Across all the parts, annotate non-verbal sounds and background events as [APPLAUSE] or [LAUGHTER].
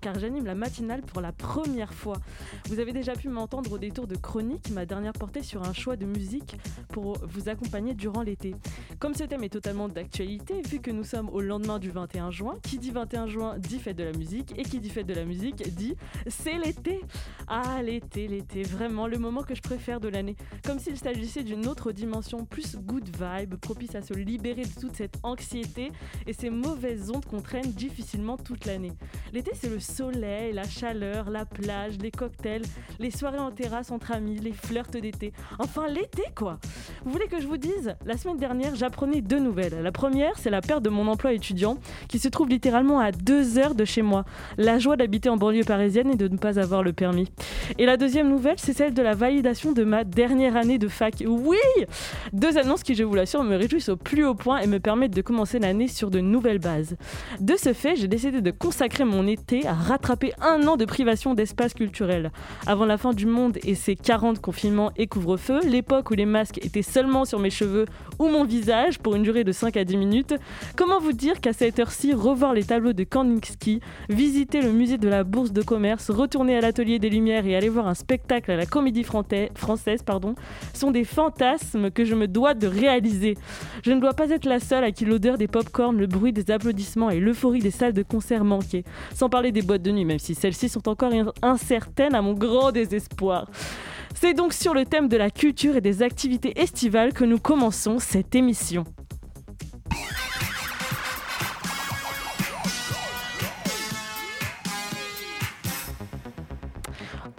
car j'anime la matinale pour la première fois. Vous avez déjà pu m'entendre au détour de Chronique, ma dernière portée sur un choix de musique pour vous accompagner durant l'été. Comme ce thème est totalement d'actualité, vu que nous sommes au lendemain du 21 juin, qui dit 21 juin dit fête de la musique et qui dit fête de la musique dit c'est l'été. Ah l'été, l'été, vraiment le moment que je préfère de l'année. Comme s'il s'agissait d'une autre dimension plus good vibe, propice à se libérer de toute cette anxiété et ces mauvaises ondes qu'on traîne difficilement toute l'année. L'été, c'est le soleil, la chaleur, la plage, les cocktails, les soirées en terrasse entre amis, les flirts d'été. Enfin, l'été, quoi Vous voulez que je vous dise La semaine dernière, j'apprenais deux nouvelles. La première, c'est la perte de mon emploi étudiant, qui se trouve littéralement à deux heures de chez moi. La joie d'habiter en banlieue parisienne et de ne pas avoir le permis. Et la deuxième nouvelle, c'est celle de la validation de ma dernière année de fac. Oui Deux annonces qui, je vous l'assure, me réjouissent au plus haut point et me permettent de commencer l'année sur de nouvelles bases. De ce fait, j'ai décidé de consacrer mon été à rattraper un an de privation d'espace culturel. Avant la fin du monde et ses 40 confinements et couvre-feu, l'époque où les masques étaient seulement sur mes cheveux ou mon visage pour une durée de 5 à 10 minutes, comment vous dire qu'à cette heure-ci, revoir les tableaux de Kandinsky, visiter le musée de la Bourse de commerce, retourner à l'atelier des Lumières et aller voir un spectacle à la Comédie Française pardon, sont des fantasmes que je me dois de réaliser. Je ne dois pas être la seule à qui l'odeur des pop-corn, le bruit des applaudissements et l'euphorie des salles de concert manquées. Sans parler des boîtes de nuit, même si celles-ci sont encore incertaines à mon grand désespoir. C'est donc sur le thème de la culture et des activités estivales que nous commençons cette émission.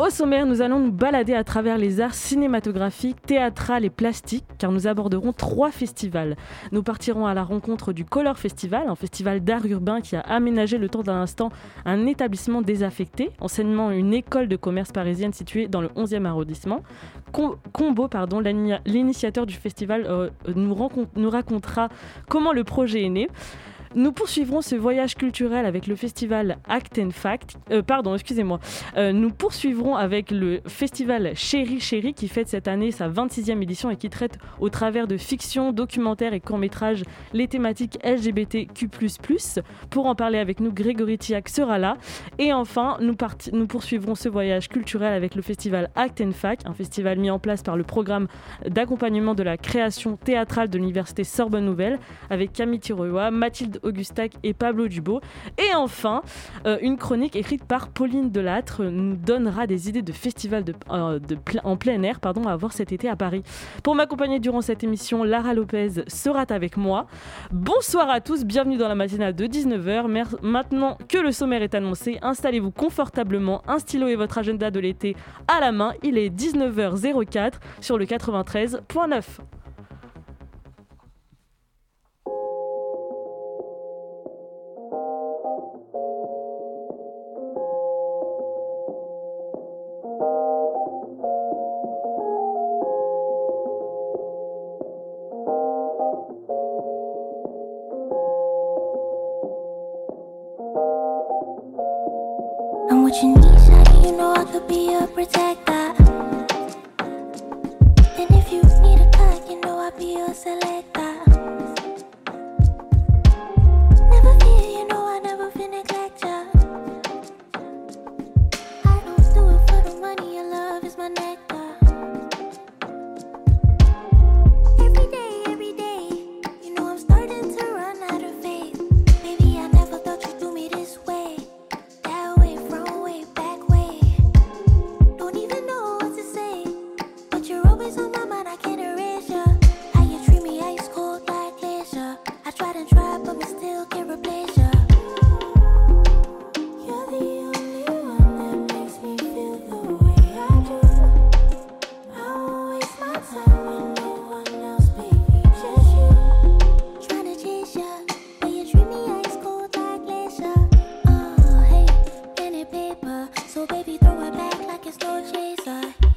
Au sommaire, nous allons nous balader à travers les arts cinématographiques, théâtrales et plastiques, car nous aborderons trois festivals. Nous partirons à la rencontre du Color Festival, un festival d'art urbain qui a aménagé le temps d'un instant un établissement désaffecté, enseignement une école de commerce parisienne située dans le 11e arrondissement. Combo, pardon, l'initiateur du festival, euh, nous racontera comment le projet est né. Nous poursuivrons ce voyage culturel avec le festival Act and Fact. Euh, pardon, excusez-moi. Euh, nous poursuivrons avec le festival Chéri Chéri qui fête cette année sa 26e édition et qui traite au travers de fiction, documentaires et courts-métrages les thématiques LGBTQ. Pour en parler avec nous, Grégory Tiac sera là. Et enfin, nous, poursuivrons ce voyage culturel avec le festival Act and Fact, un festival mis en place par le programme d'accompagnement de la création théâtrale de l'université Sorbonne Nouvelle avec Camille Tiroua, Mathilde Augustac et Pablo Dubo. Et enfin, euh, une chronique écrite par Pauline Delattre nous donnera des idées de festivals euh, en plein air pardon, à voir cet été à Paris. Pour m'accompagner durant cette émission, Lara Lopez sera avec moi. Bonsoir à tous, bienvenue dans la matinale de 19h. Maintenant que le sommaire est annoncé, installez-vous confortablement, un stylo et votre agenda de l'été à la main. Il est 19h04 sur le 93.9. sky.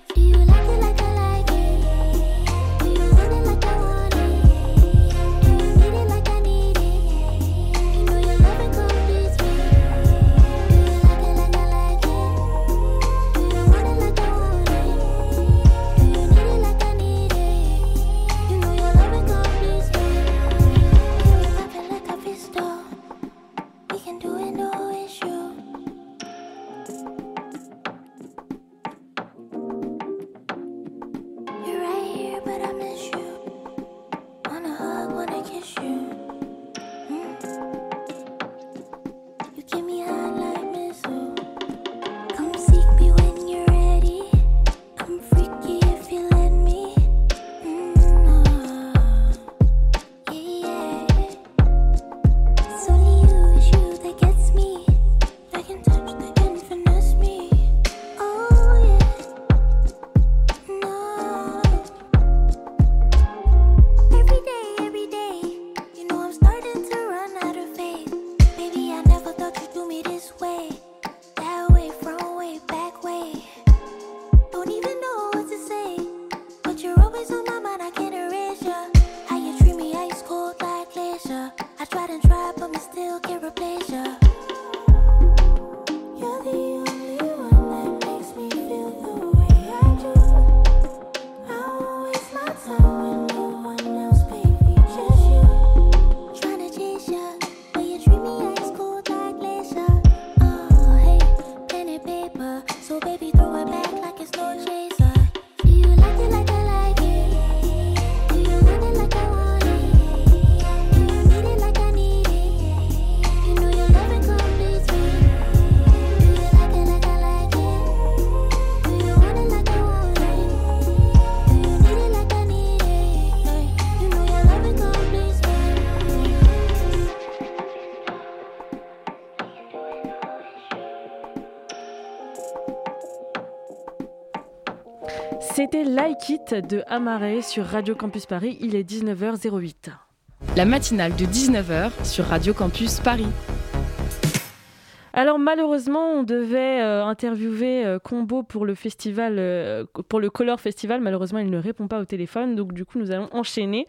C'était Like It de Amaré sur Radio Campus Paris. Il est 19h08. La matinale de 19h sur Radio Campus Paris. Alors malheureusement, on devait euh, interviewer euh, Combo pour le festival, euh, pour le Color Festival. Malheureusement, il ne répond pas au téléphone, donc du coup, nous allons enchaîner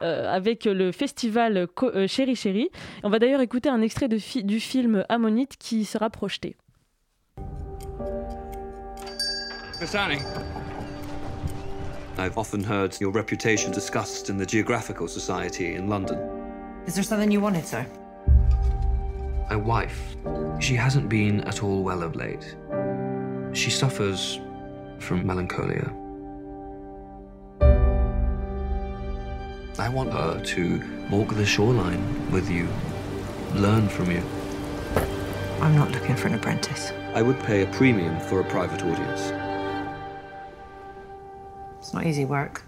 avec le festival Chéri Chéri. On va d'ailleurs écouter un extrait de du film Ammonite qui sera projeté. I've often heard your reputation discussed in the Geographical Society in London. Is there something you wanted, sir? My wife, she hasn't been at all well of late. She suffers from melancholia. I want her to walk the shoreline with you, learn from you. I'm not looking for an apprentice. I would pay a premium for a private audience. It's not easy work.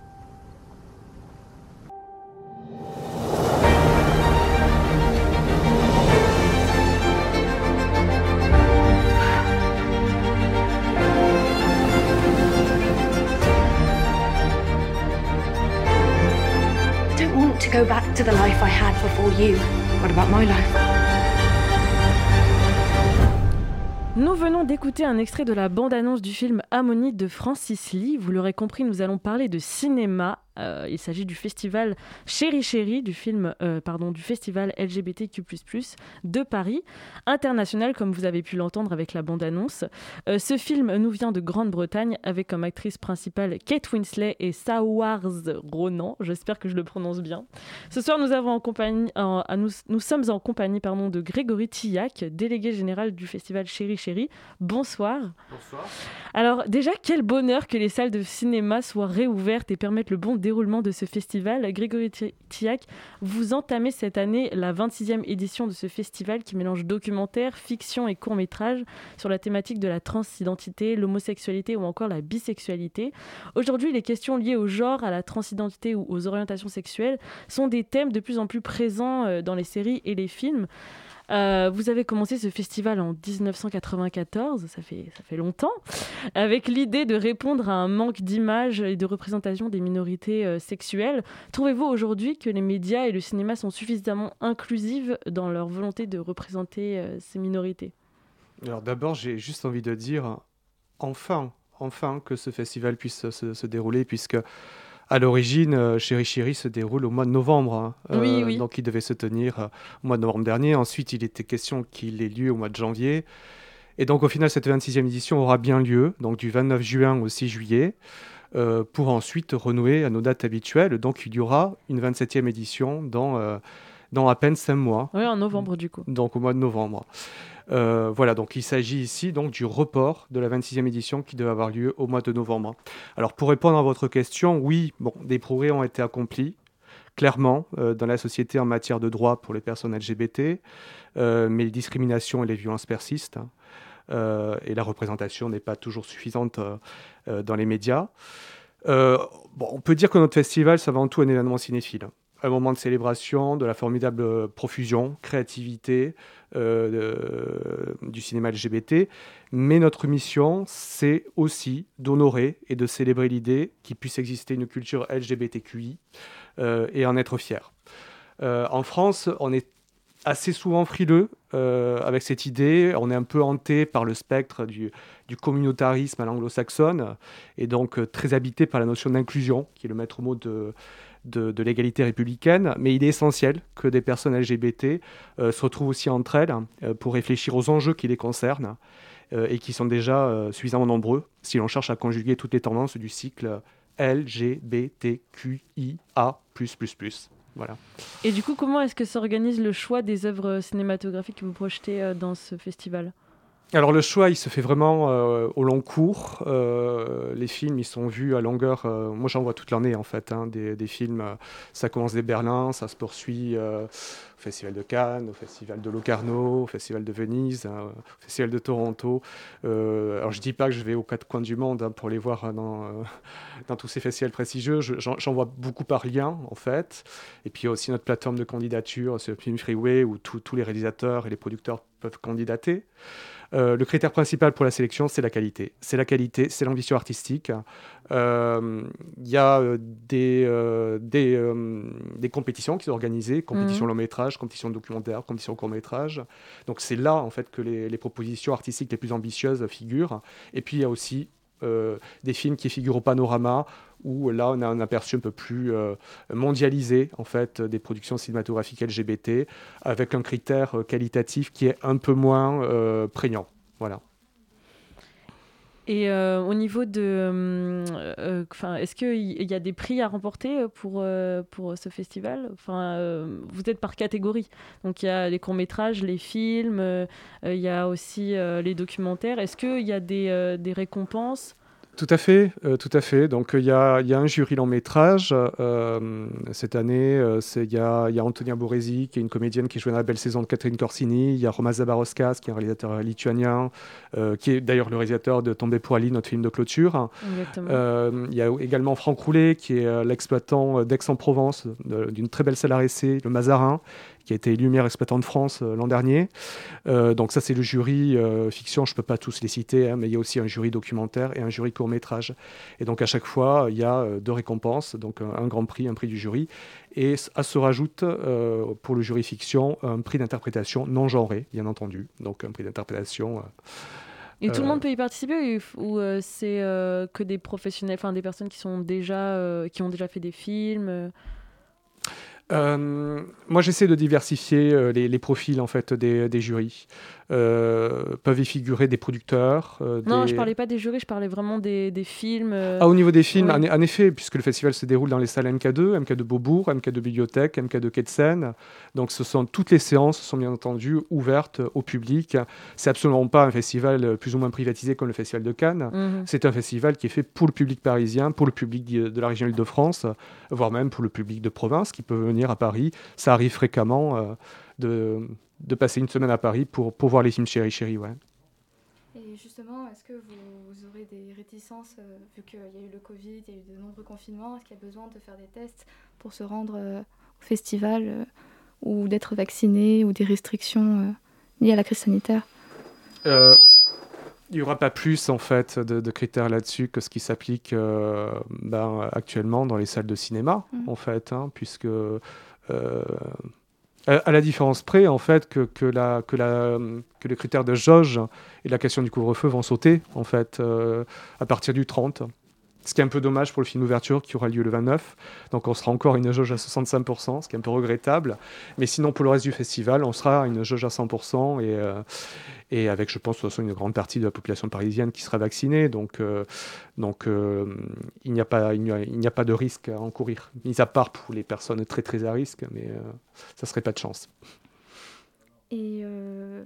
don't want to go back to the life I had before you. What about my life? Nous venons d'écouter un extrait de la bande-annonce du film Ammonite de Francis Lee. Vous l'aurez compris, nous allons parler de cinéma euh, il s'agit du festival Chéri Chéri, du film, euh, pardon, du festival LGBTQ++ de Paris, international comme vous avez pu l'entendre avec la bande-annonce. Euh, ce film nous vient de Grande-Bretagne avec comme actrice principale Kate Winslet et Sawars Ronan. J'espère que je le prononce bien. Ce soir, nous avons en compagnie, nous, sommes en compagnie pardon, de Grégory Tillac, délégué général du festival Chéri Chéri. Bonsoir. Bonsoir. Alors déjà, quel bonheur que les salles de cinéma soient réouvertes et permettent le bon déroulement de ce festival. Grégory Tiac, vous entamez cette année la 26e édition de ce festival qui mélange documentaire, fiction et court-métrage sur la thématique de la transidentité, l'homosexualité ou encore la bisexualité. Aujourd'hui, les questions liées au genre, à la transidentité ou aux orientations sexuelles sont des thèmes de plus en plus présents euh, dans les séries et les films. Euh, vous avez commencé ce festival en 1994, ça fait, ça fait longtemps, avec l'idée de répondre à un manque d'image et de représentation des minorités euh, sexuelles. Trouvez-vous aujourd'hui que les médias et le cinéma sont suffisamment inclusifs dans leur volonté de représenter euh, ces minorités? Alors d'abord, j'ai juste envie de dire, enfin, enfin que ce festival puisse se, se dérouler, puisque à l'origine, euh, Chéri Chéri se déroule au mois de novembre. Hein. Euh, donc il devait se tenir euh, au mois de novembre dernier. Ensuite, il était question qu'il ait lieu au mois de janvier. Et donc au final, cette 26e édition aura bien lieu, donc du 29 juin au 6 juillet, pour ensuite renouer à nos dates habituelles. Donc il y aura une 27e édition dans, dans à peine 5 mois. Oui, en novembre du coup. Donc au mois de novembre. Euh, voilà, donc il s'agit ici donc du report de la 26e édition qui devait avoir lieu au mois de novembre. Alors pour répondre à votre question, oui, bon, des progrès ont été accomplis clairement euh, dans la société en matière de droits pour les personnes LGBT, euh, mais les discriminations et les violences persistent. Hein. et la représentation n'est pas toujours suffisante dans les médias. bon, on peut dire que notre festival, c'est avant tout un événement cinéphile un moment de célébration, de la formidable profusion, créativité euh, du cinéma LGBT. Mais notre mission, c'est aussi d'honorer et de célébrer l'idée qu'il puisse exister une culture LGBTQI euh, et en être fier. Euh, en France, on est assez souvent frileux avec cette idée. On est un peu hanté par le spectre du communautarisme à l'anglo-saxonne et donc très habité par la notion d'inclusion, qui est le maître mot de, de, l'égalité républicaine, mais il est essentiel que des personnes LGBT euh, se retrouvent aussi entre elles euh, pour réfléchir aux enjeux qui les concernent euh, et qui sont déjà suffisamment nombreux si l'on cherche à conjuguer toutes les tendances du cycle LGBTQIA+++. Voilà. Et du coup, comment est-ce que s'organise le choix des œuvres cinématographiques que vous projetez dans ce festival? Alors le choix, il se fait vraiment euh, au long cours. Euh, les films, ils sont vus à longueur. Euh, moi, j'en vois toute l'année en fait. Hein, des, films, ça commence dès Berlin, ça se poursuit au Festival de Cannes, au Festival de Locarno, au Festival de Venise, au Festival de Toronto. alors je dis pas que je vais aux quatre coins du monde hein, pour les voir dans, dans tous ces festivals prestigieux. J'en vois beaucoup par lien en fait. Et puis il y a aussi notre plateforme de candidature, ce Film Freeway, où tous les réalisateurs et les producteurs peuvent candidater. Euh, le critère principal pour la sélection, c'est la qualité. C'est la qualité, c'est l'ambition artistique. Euh, Il y a euh, des, euh, des, euh, des compétitions qui sont organisées, compétitions Mhm. long métrage, compétitions documentaires, compétitions court métrage. Donc c'est là en fait que les, les propositions artistiques les plus ambitieuses figurent. Et puis il y a aussi euh, des films qui figurent au panorama où là on a un aperçu un peu plus euh, mondialisé en fait des productions cinématographiques LGBT avec un critère euh, qualitatif qui est un peu moins euh, prégnant. Voilà. Et euh, au niveau de. euh, euh, enfin, Est-ce qu'il y a des prix à remporter pour, pour ce festival? Vous êtes par catégorie. Donc il y a les courts-métrages, les films, il y a aussi les documentaires. Est-ce qu'il y a des, des récompenses? Tout à fait, euh, tout à fait. Donc il y, a il y a un jury long métrage euh, cette année. euh, Il y, a, il y a Antonia Boresi, qui est une comédienne qui joue dans la belle saison de Catherine Corsini. Il y a Roman Zabaroskas, qui est un réalisateur lituanien, euh, qui est d'ailleurs le réalisateur de Tomber pour Ali, notre film de clôture. Il y a également Franck Roulet, qui est l'exploitant d'Aix-en-Provence, d'une très belle salle à essai, le Mazarin, qui a été élu meilleur exploitant de France euh, l'an dernier. Euh, donc ça, c'est le jury euh, fiction, je ne peux pas tous les citer, hein, mais il y a aussi un jury documentaire et un jury court-métrage. Et donc à chaque fois, il y a deux récompenses, donc un, un grand prix, un prix du jury. Et à se rajoute, euh, pour le jury fiction, un prix d'interprétation non genré, bien entendu. Donc un prix d'interprétation... euh, Et tout le monde peut y participer ou, ou, c'est que des professionnels, enfin des personnes qui, sont déjà, qui ont déjà fait des films euh, moi, j'essaie de diversifier euh, les, les profils en fait des, des jurys. Euh, peuvent y figurer des producteurs. euh, Non, je parlais pas des jurys, je parlais vraiment des, des films. euh, Ah, au niveau des films, en, en effet, puisque le festival se déroule dans les salles MK2, MK2 Beaubourg, MK2 Bibliothèque, MK2 Quai de Seine. Donc, ce sont toutes les séances sont bien entendu ouvertes au public. C'est absolument pas un festival plus ou moins privatisé comme le festival de Cannes. mhm. C'est un festival qui est fait pour le public parisien, pour le public de de la région Île-de-France, voire même pour le public de province qui peut venir à Paris. Ça arrive fréquemment euh, de, de passer une semaine à Paris pour, pour voir les films Chéri Chéri. Ouais. Et justement, est-ce que vous, vous aurez des réticences, euh, vu qu'il y a eu le Covid, il y a eu de nombreux confinements, est-ce qu'il y a besoin de faire des tests pour se rendre euh, au festival euh, ou d'être vacciné ou des restrictions liées à la crise sanitaire? Il n'y aura pas plus en fait de, de critères là-dessus que ce qui s'applique ben, actuellement dans les salles de cinéma Mhm. en fait, hein, puisque à, la différence près en fait que, que, la, les critères de jauge et la question du couvre-feu vont sauter en fait euh, à partir du 30. Ce qui est un peu dommage pour le film d'ouverture qui aura lieu le 29. Donc on sera encore une jauge à 65%, ce qui est un peu regrettable. Mais sinon, pour le reste du festival, on sera une jauge à 100% et, euh, et avec, je pense, de toute façon, une grande partie de la population parisienne qui sera vaccinée. Donc, euh, euh, il n'y a, pas- il n'y a, pas de risque à encourir, mis à part pour les personnes très très à risque, mais ça serait pas de chance. Et euh,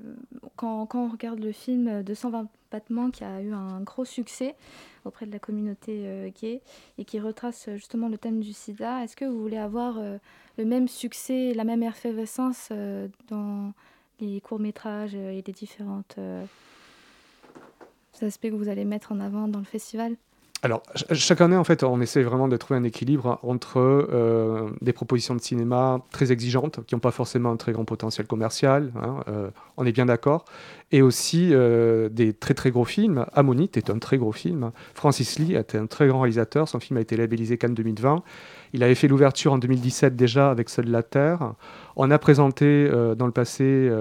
quand, on regarde le film 220 battements qui a eu un gros succès auprès de la communauté euh, gay et qui retrace euh, justement le thème du sida, est-ce que vous voulez avoir euh, le même succès, la même effervescence euh, dans les courts-métrages et les différents aspects que vous allez mettre en avant dans le festival? Alors, ch- chaque année, en fait, on essaie vraiment de trouver un équilibre entre euh, des propositions de cinéma très exigeantes, qui n'ont pas forcément un très grand potentiel commercial, hein, euh, on est bien d'accord, et aussi euh, des très très gros films. Ammonite est un très gros film. Francis Lee était un très grand réalisateur. Son film a été labellisé Cannes 2020. Il avait fait l'ouverture en 2017 déjà avec Seul la Terre. On a présenté dans le passé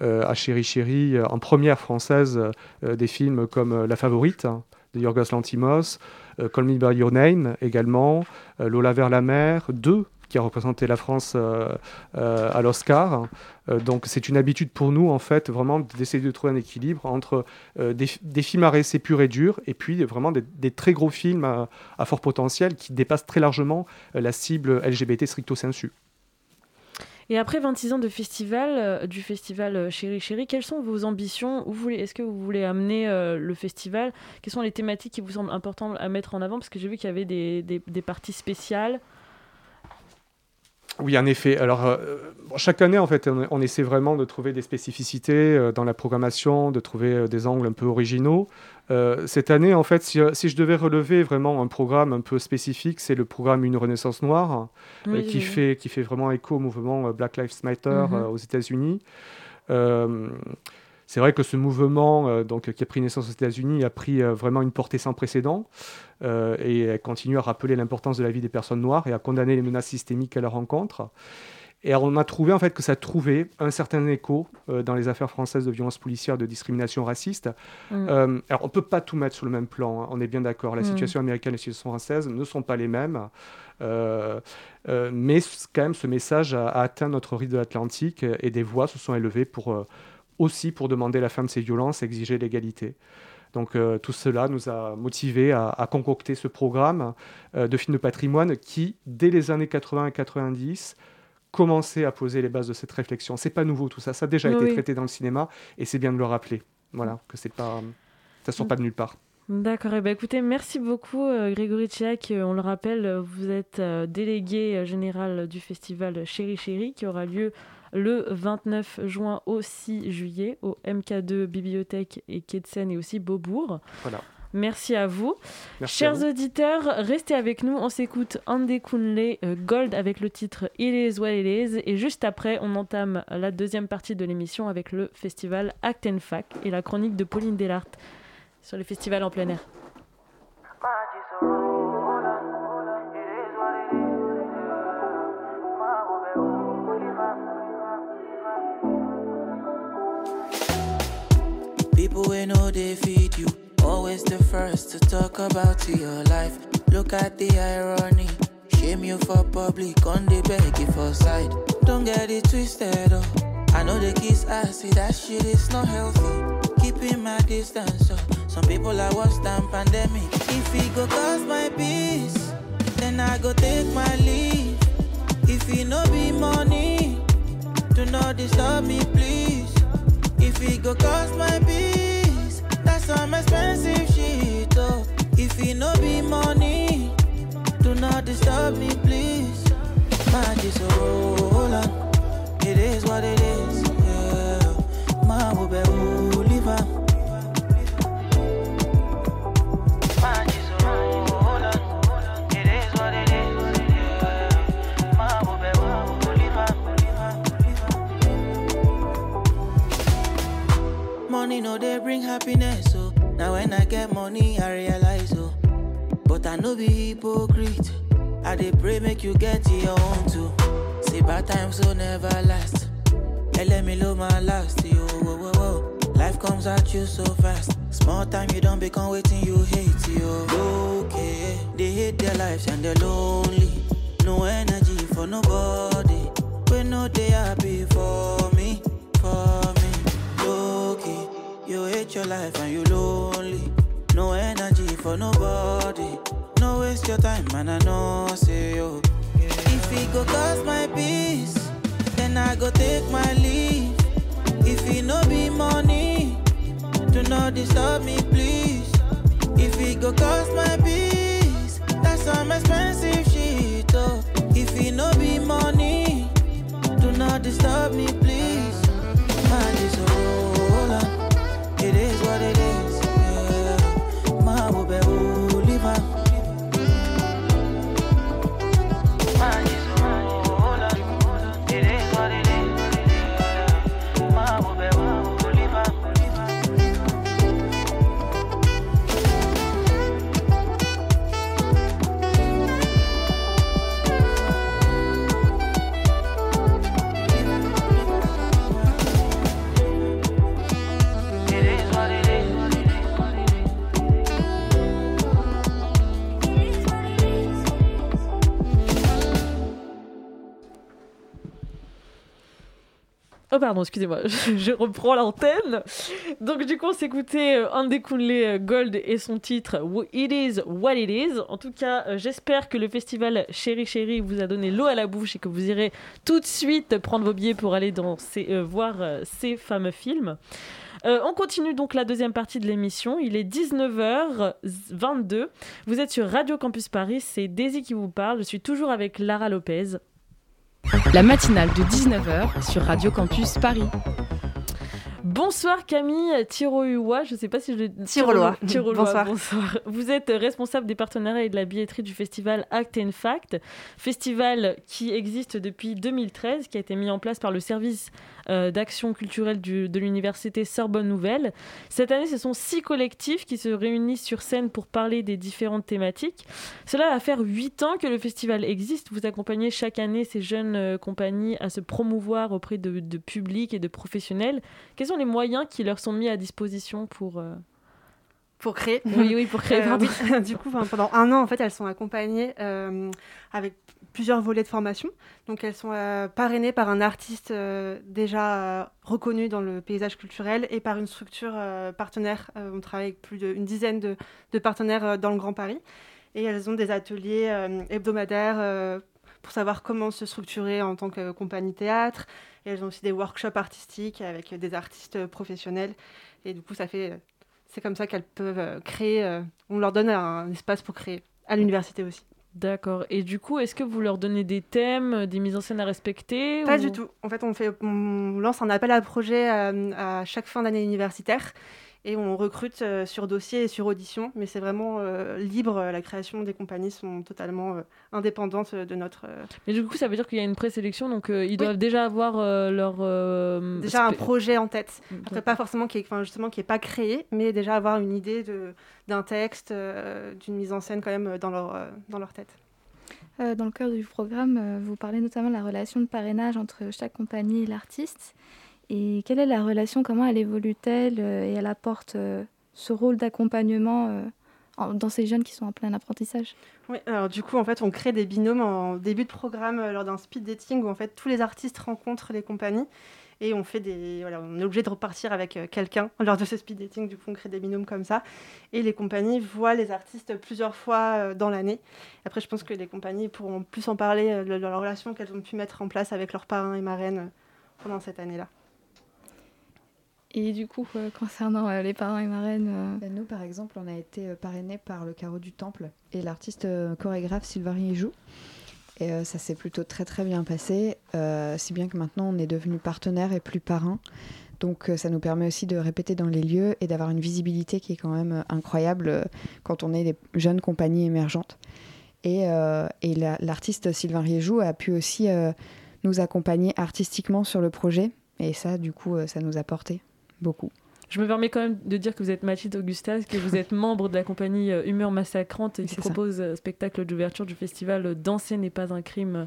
à Chéri Chéri, en première française, des films comme La Favorite de Yorgos Lantimos, euh, Call Me By également, euh, Lola vers la mer, 2 qui a représenté la France euh, à l'Oscar. Donc c'est une habitude pour nous en fait vraiment d'essayer de trouver un équilibre entre des, films à récit pur et dur et puis vraiment des, très gros films à, fort potentiel qui dépassent très largement la cible LGBT stricto sensu. Et après 26 ans de festival, euh, du festival euh, Chéri Chéri, quelles sont vos ambitions? Est-ce que vous voulez amener euh, le festival? Quelles sont les thématiques qui vous semblent importantes à mettre en avant? Parce que j'ai vu qu'il y avait des, des- parties spéciales. Oui, en effet. Alors, chaque année, en fait, on, essaie vraiment de trouver des spécificités dans la programmation, de trouver des angles un peu originaux. Euh, cette année, en fait, si, si je devais relever vraiment un programme un peu spécifique, c'est le programme Une Renaissance Noire, euh, qui, fait, qui fait vraiment écho au mouvement euh, Black Lives Matter Mhm. euh, aux États-Unis. Euh, C'est vrai que ce mouvement donc, qui a pris naissance aux États-Unis a pris vraiment une portée sans précédent et continue à rappeler l'importance de la vie des personnes noires et à condamner les menaces systémiques qu'elles rencontrent. Et on a trouvé en fait que ça trouvait un certain écho euh, dans les affaires françaises de violence policière, de discrimination raciste. Mm. Euh, alors on peut pas tout mettre sur le même plan, hein, on est bien d'accord. La mm. situation américaine et la situation française ne sont pas les mêmes. Euh, mais quand même, ce message a, atteint notre rive de l'Atlantique et des voix se sont élevées pour, aussi pour demander la fin de ces violences, exiger l'égalité. Donc tout cela nous a motivés à, à concocter ce programme de films de patrimoine qui, dès les années 80 et 90, commencer à poser les bases de cette réflexion. C'est pas nouveau tout ça, ça a déjà été traité dans le cinéma et c'est bien de le rappeler. Voilà, que c'est pas, ça sort pas de nulle part. D'accord, et eh ben, écoutez, merci beaucoup euh, Grégory Tchiak. Euh, on le rappelle, euh, vous êtes délégué général du festival Chéri Chéri qui aura lieu le 29 juin au 6 juillet au MK2 Bibliothèque et Quai de Seine et aussi Beaubourg. Voilà. Merci à vous. Chers auditeurs, restez avec nous. On s'écoute Andy Kunle euh, Gold avec le titre It is what it is. Et juste après, on entame la deuxième partie de l'émission avec le festival Act and Fac et la chronique de Pauline Delart sur les festivals en plein air. Always the first to talk about your life. Look at the irony. Shame you for public, on the beg for side. Don't get it twisted, oh. I know the kids I see that shit is not healthy. Keeping my distance, oh. Some people are worse than pandemic. If it go cause my peace, then I go take my leave. If it no be money, do not disturb me, please. If it go cause my peace some expensive shit, oh. If it no be money, do not disturb me, please. My is so oh, roll on. It is what it is, yeah. My will be live Money no they bring happiness, now when I get money, I realize, oh. But I no be hypocrite. I dey pray make you get your own too. See bad times will never last. Hey, let me love my last, yo. Whoa, whoa, whoa. Life comes at you so fast. Small time you don't become waiting, you hate yo. Okay, they hate their lives and they're lonely. No energy for nobody. When no they happy for me, for. You hate your life and you lonely. No energy for nobody. No waste your time, man. I know, say yo. If it go cost my peace, then I go take my leave. If it no be money, do not disturb me, please. If it go cost my peace, that's some expensive shit, oh. If it no be money, do not disturb me, please. Oh pardon, excusez-moi, [LAUGHS] je, reprends l'antenne. Donc du coup, on s'écoutait euh, Andy Kunle Gold et son titre It Is What It Is. En tout cas, euh, j'espère que le festival Chéri Chéri vous a donné l'eau à la bouche et que vous irez tout de suite prendre vos billets pour aller euh, voir ces fameux films. on continue donc la deuxième partie de l'émission. Il est 19h22. Vous êtes sur Radio Campus Paris. C'est Daisy qui vous parle. Je suis toujours avec Lara Lopez. La matinale de 19h sur Radio Campus Paris. Bonsoir Camille Tiroua, je ne sais pas si je le Tirolois. Tirolois, bonsoir. Vous êtes responsable des partenariats et de la billetterie du festival Act and Fact, festival qui existe depuis 2013, qui a été mis en place par le service euh, d'action culturelle de l'université Sorbonne Nouvelle. Cette année, ce sont six collectifs qui se réunissent sur scène pour parler des différentes thématiques. Cela va faire huit ans que le festival existe. Vous accompagnez chaque année ces jeunes euh, compagnies à se promouvoir auprès de, de publics et de professionnels. Quels sont les moyens qui leur sont mis à disposition pour... euh, Pour créer. [LAUGHS] Oui, oui, pour créer, Euh, du coup, pendant un an, en fait, elles sont accompagnées euh, avec plusieurs volets de formation. Donc, elles sont euh, parrainées par un artiste déjà reconnu dans le paysage culturel et par une structure partenaire. On travaille avec plus d'une dizaine de, de partenaires dans le Grand Paris. Et elles ont des ateliers hebdomadaires pour savoir comment se structurer en tant que compagnie théâtre. Et elles ont aussi des workshops artistiques avec des artistes professionnels. Et du coup, ça fait c'est comme ça qu'elles peuvent euh, créer. euh, on leur donne un espace pour créer, à l'université aussi. D'accord. Et du coup, est-ce que vous leur donnez des thèmes, des mises en scène à respecter Pas ou- du tout. En fait, on, fait, on lance un appel à projet euh, à chaque fin d'année universitaire et on recrute euh, sur dossier et sur audition. Mais c'est vraiment euh, libre. La création des compagnies sont totalement euh, indépendantes de notre. euh, Mais du coup, ça veut dire qu'il y a une présélection, donc euh, ils doivent déjà avoir euh, leur... euh, déjà un projet en tête. Après, D'accord. pas forcément qui est, enfin, justement qui est pas créé, mais déjà avoir une idée de, d'un texte, euh, d'une mise en scène quand même dans leur, euh, dans leur tête. Euh, dans le cœur du programme, euh, vous parlez notamment de la relation de parrainage entre chaque compagnie et l'artiste. Et quelle est la relation Comment elle évolue-t-elle euh, Et elle apporte euh, ce rôle d'accompagnement euh, dans ces jeunes qui sont en plein apprentissage? Oui, alors du coup, en fait, on crée des binômes en début de programme lors d'un speed dating où en fait tous les artistes rencontrent les compagnies et on fait des, voilà, on est obligé de repartir avec quelqu'un [LAUGHS] lors de ce speed dating. Du coup, on crée des binômes comme ça et les compagnies voient les artistes plusieurs fois dans l'année. Après, je pense que les compagnies pourront plus en parler de leur relation qu'elles ont pu mettre en place avec leurs parrains et marraines pendant cette année-là. Et du coup, euh, concernant euh, les parents et marraines, euh, Nous, par exemple, on a été parrainés par le Carreau du Temple et l'artiste chorégraphe Sylvain joue. Et ça s'est plutôt très très bien passé, si bien que maintenant on est devenu partenaire et plus parrain. Donc ça nous permet aussi de répéter dans les lieux et d'avoir une visibilité qui est quand même incroyable quand on est des jeunes compagnies émergentes. Et, et la- l'artiste Sylvain Riejou a pu aussi nous accompagner artistiquement sur le projet. Et ça, du coup, ça nous a porté beaucoup. Je me permets quand même de dire que vous êtes Mathilde Augustas, que vous êtes membre de la compagnie euh, Humeur Massacrante qui C'est ça. propose un spectacle d'ouverture du festival euh, Danser n'est pas un crime. Euh,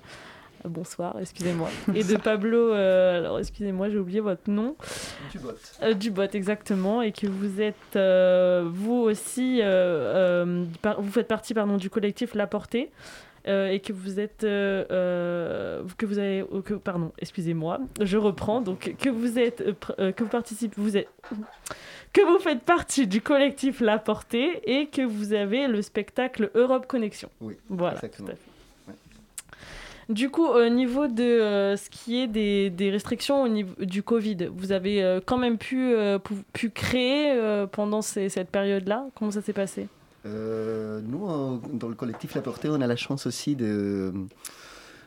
Bonsoir, excusez-moi. [LAUGHS] Et de Pablo, euh, alors excusez-moi, j'ai oublié votre nom. Dubot. Euh, Dubot, exactement. Et que vous êtes, euh, vous aussi, euh, euh, par- vous faites partie pardon, du collectif La Portée. Euh, et que vous êtes euh, euh, que vous avez que, pardon excusez-moi je reprends donc que vous êtes euh, euh, que vous participez vous êtes que vous faites partie du collectif La Portée et que vous avez le spectacle Europe Connexion. Oui, voilà. exactement. tout à fait. Du coup, au niveau de euh, ce qui est des, des restrictions au niveau du Covid, vous avez euh, quand même pu, euh, pou- pu créer pendant ces- cette période-là? Comment ça s'est passé? Euh, nous, dans le collectif La Portée, on a la chance aussi de,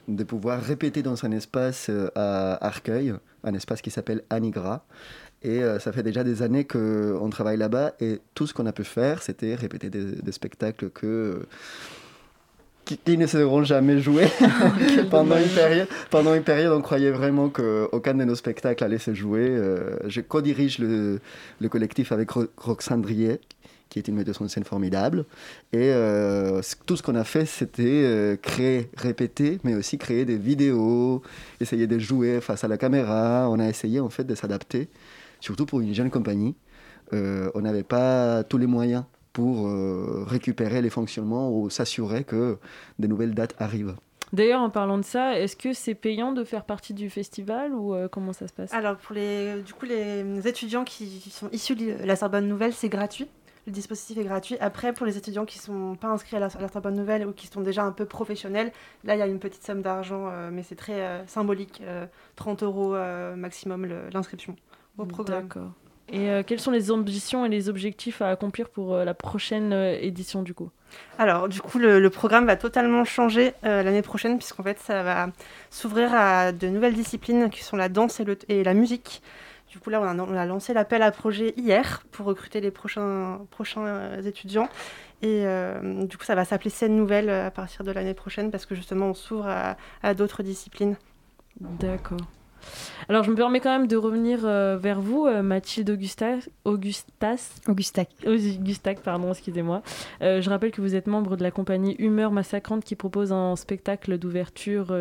de pouvoir répéter dans un espace euh, à Arcueil, un espace qui s'appelle Anigra. Et euh, ça fait déjà des années qu'on travaille là-bas et tout ce qu'on a pu faire, c'était répéter des, des spectacles que, qui, ne seront jamais joués. [LAUGHS] [LAUGHS] pendant, une période, pendant une période, on croyait vraiment qu'aucun de nos spectacles allait se jouer. Je co-dirige le, le collectif avec Ro- Roxane Driet, qui est une metteuse en scène formidable. Et euh, tout ce qu'on a fait, c'était euh, créer, répéter, mais aussi créer des vidéos, essayer de jouer face à la caméra. On a essayé en fait de s'adapter, surtout pour une jeune compagnie. Euh, on n'avait pas tous les moyens pour euh, récupérer les fonctionnements ou s'assurer que de nouvelles dates arrivent. D'ailleurs, en parlant de ça, est-ce que c'est payant de faire partie du festival ou euh, comment ça se passe? Alors, pour les, du coup, les étudiants qui sont issus de la Sorbonne Nouvelle, c'est gratuit. Le dispositif est gratuit. Après, pour les étudiants qui ne sont pas inscrits à la, à la Sorbonne Nouvelle ou qui sont déjà un peu professionnels, là, il y a une petite somme d'argent, euh, mais c'est très euh, symbolique. euh, 30 euros euh, maximum le- l'inscription au programme. D'accord. Et quelles sont les ambitions et les objectifs à accomplir pour la prochaine édition du coup? Alors, du coup, le, le programme va totalement changer euh, l'année prochaine, puisqu'en fait, ça va s'ouvrir à de nouvelles disciplines qui sont la danse et, le- et la musique. Du coup, là, on a, on a lancé l'appel à projet hier pour recruter les prochains, prochains euh, étudiants. Et euh, du coup, ça va s'appeler Scène Nouvelle euh, à partir de l'année prochaine parce que justement, on s'ouvre à, à d'autres disciplines. D'accord. Alors, je me permets quand même de revenir euh, vers vous, euh, Mathilde Augustas. Augustas Augustac. Augustac, pardon, excusez-moi. Euh, je rappelle que vous êtes membre de la compagnie Humeur Massacrante qui propose un spectacle d'ouverture,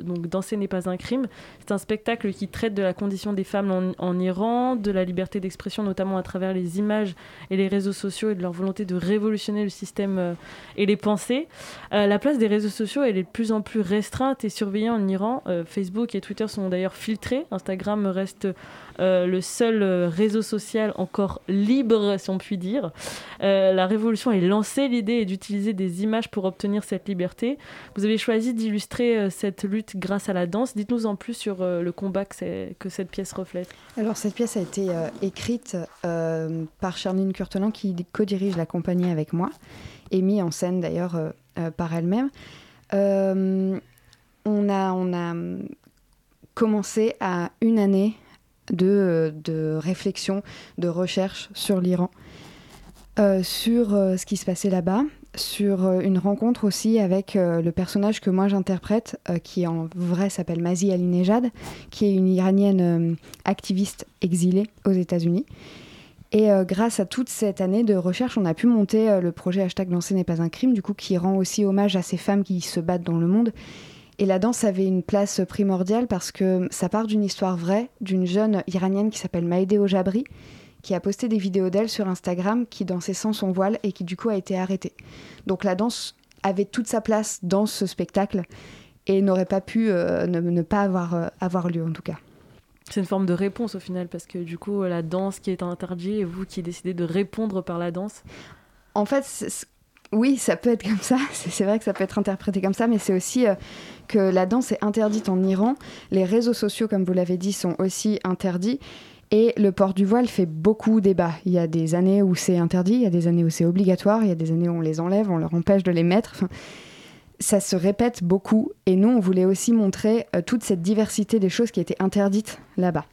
donc Danser n'est pas un crime. C'est un spectacle qui traite de la condition des femmes en, en Iran, de la liberté d'expression, notamment à travers les images et les réseaux sociaux et de leur volonté de révolutionner le système et les pensées. La place des réseaux sociaux, elle est de plus en plus restreinte et surveillée en Iran. Facebook et Twitter sont d'ailleurs filtrés. Instagram reste euh, le seul euh, réseau social encore libre, si on peut dire. Euh, la révolution est lancée. L'idée est d'utiliser des images pour obtenir cette liberté. Vous avez choisi d'illustrer cette lutte grâce à la danse. Dites-nous en plus sur le combat que, cette pièce reflète. Alors cette pièce a été écrite par Charline Curtelan qui co-dirige la compagnie avec moi et mise en scène d'ailleurs par elle-même. On, a, on a commencé à une année de, euh, de réflexion, de recherche sur l'Iran, euh, sur euh, ce qui se passait là-bas, sur une rencontre aussi avec le personnage que moi j'interprète, qui en vrai s'appelle Mazi Alinejad, qui est une Iranienne activiste exilée aux États-Unis. Et grâce à toute cette année de recherche, on a pu monter le projet hashtag Danser n'est pas un crime, du coup qui rend aussi hommage à ces femmes qui se battent dans le monde. Et la danse avait une place primordiale parce que ça part d'une histoire vraie d'une jeune iranienne qui s'appelle Maïdé Ojabri, qui a posté des vidéos d'elle sur Instagram qui dansait sans son voile et qui du coup a été arrêtée. Donc la danse avait toute sa place dans ce spectacle et n'aurait pas pu euh, ne, ne pas avoir, euh, avoir lieu en tout cas. C'est une forme de réponse au final, parce que du coup, la danse qui est interdite et vous qui décidez de répondre par la danse. En fait, oui, ça peut être comme ça. [LAUGHS] C'est vrai que ça peut être interprété comme ça, mais c'est aussi euh, que la danse est interdite en Iran. Les réseaux sociaux, comme vous l'avez dit, sont aussi interdits. Et le port du voile fait beaucoup débat. Il y a des années où c'est interdit, il y a des années où c'est obligatoire, il y a des années où on les enlève, on leur empêche de les mettre. Ça se répète beaucoup. Et nous, on voulait aussi montrer euh, toute cette diversité des choses qui étaient interdites là-bas.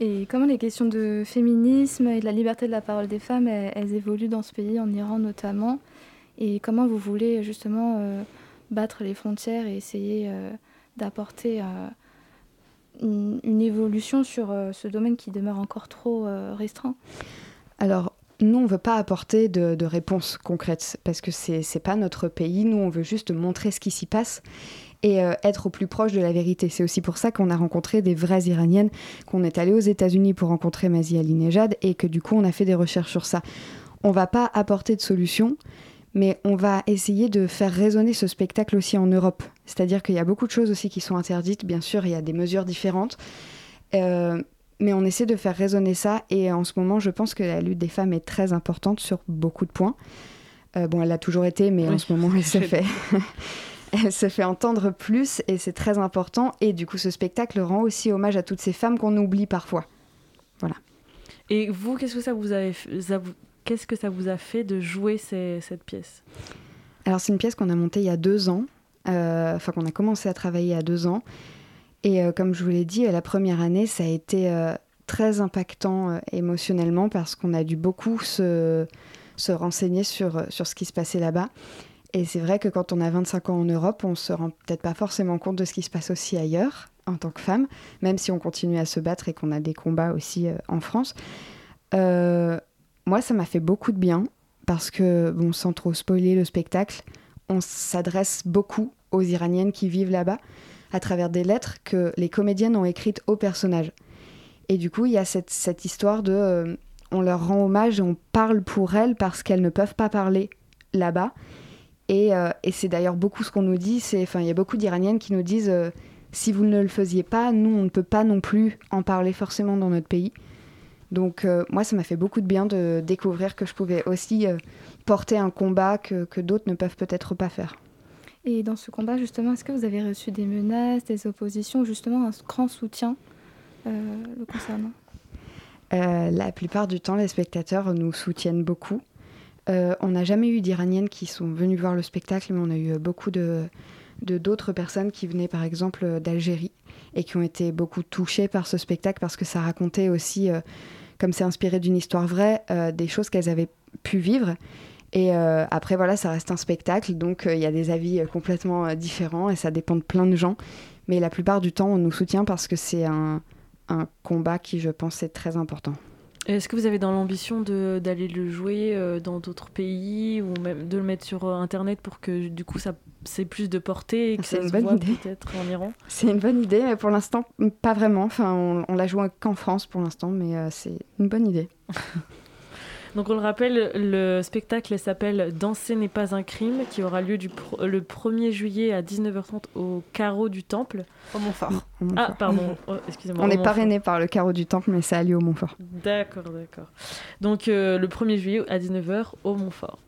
Et comment les questions de féminisme et de la liberté de la parole des femmes, elles, évoluent dans ce pays, en Iran notamment? Et comment vous voulez justement euh, battre les frontières et essayer euh, d'apporter euh, une, évolution sur ce domaine qui demeure encore trop restreint? Alors, nous, on ne veut pas apporter de, de réponses concrètes parce que c'est n'est pas notre pays. Nous, on veut juste montrer ce qui s'y passe et euh, être au plus proche de la vérité. C'est aussi pour ça qu'on a rencontré des vraies Iraniennes, qu'on est allé aux États-Unis pour rencontrer Mazi Alinejad et que du coup, on a fait des recherches sur ça. On va pas apporter de solution, mais on va essayer de faire résonner ce spectacle aussi en Europe. C'est-à-dire qu'il y a beaucoup de choses aussi qui sont interdites. Bien sûr, il y a des mesures différentes. Euh, mais on essaie de faire résonner ça et en ce moment je pense que la lutte des femmes est très importante sur beaucoup de points. Euh, bon elle l'a toujours été mais en ce moment elle [LAUGHS] se fait [LAUGHS] elle se fait entendre plus et c'est très important et du coup ce spectacle rend aussi hommage à toutes ces femmes qu'on oublie parfois. Voilà. Et vous, qu'est-ce que ça vous a, ça vous- qu'est-ce que ça vous a fait de jouer ces- cette pièce? Alors c'est une pièce qu'on a montée il y a deux ans, euh, enfin qu'on a commencé à travailler il y a deux ans. Et euh, comme je vous l'ai dit, la première année, ça a été euh, très impactant euh, émotionnellement parce qu'on a dû beaucoup se, se renseigner sur, euh, sur ce qui se passait là-bas. Et c'est vrai que quand on a 25 ans en Europe, on se rend peut-être pas forcément compte de ce qui se passe aussi ailleurs en tant que femme, même si on continue à se battre et qu'on a des combats aussi euh, en France. Euh, moi, ça m'a fait beaucoup de bien parce que, bon, sans trop spoiler le spectacle, on s'adresse beaucoup aux Iraniennes qui vivent là-bas à travers des lettres que les comédiennes ont écrites aux personnages. Et du coup, il y a cette, histoire de... euh, on leur rend hommage on parle pour elles parce qu'elles ne peuvent pas parler là-bas. Et, euh, et c'est d'ailleurs beaucoup ce qu'on nous dit. Enfin, il y a beaucoup d'Iraniennes qui nous disent euh, si vous ne le faisiez pas, nous, on ne peut pas non plus en parler forcément dans notre pays. Donc euh, moi, ça m'a fait beaucoup de bien de découvrir que je pouvais aussi porter un combat que, que d'autres ne peuvent peut-être pas faire. Et dans ce combat, justement, est-ce que vous avez reçu des menaces, des oppositions, justement un grand soutien le concernant? Euh, la plupart du temps, les spectateurs nous soutiennent beaucoup. Euh, on n'a jamais eu d'Iraniennes qui sont venues voir le spectacle, mais on a eu beaucoup de d'autres personnes qui venaient par exemple d'Algérie et qui ont été beaucoup touchées par ce spectacle parce que ça racontait aussi, euh, comme c'est inspiré d'une histoire vraie, euh, des choses qu'elles avaient pu vivre. Et euh, après, voilà, ça reste un spectacle, donc il y a des avis complètement différents et ça dépend de plein de gens. Mais la plupart du temps, on nous soutient parce que c'est un combat qui, je pense, est très important. Est-ce que vous avez dans l'ambition d'aller le jouer euh, dans d'autres pays ou même de le mettre sur euh, Internet pour que du coup ça c'est plus de portée et que C'est ça une se bonne voit idée. peut-être en Iran? C'est une bonne idée. Pour l'instant, pas vraiment. Enfin, on, on l'a joué qu'en France pour l'instant, mais euh, c'est une bonne idée. [LAUGHS] Donc on le rappelle, le spectacle s'appelle Danser n'est pas un crime qui aura lieu du pro- le 1er juillet à 19h30 au carreau du Temple. Au Montfort. Au Montfort. Ah pardon, Oh, excusez-moi. On est parrainé par le carreau du Temple, mais ça a lieu au Montfort. D'accord, d'accord. Donc euh, le 1er juillet à 19h au Montfort.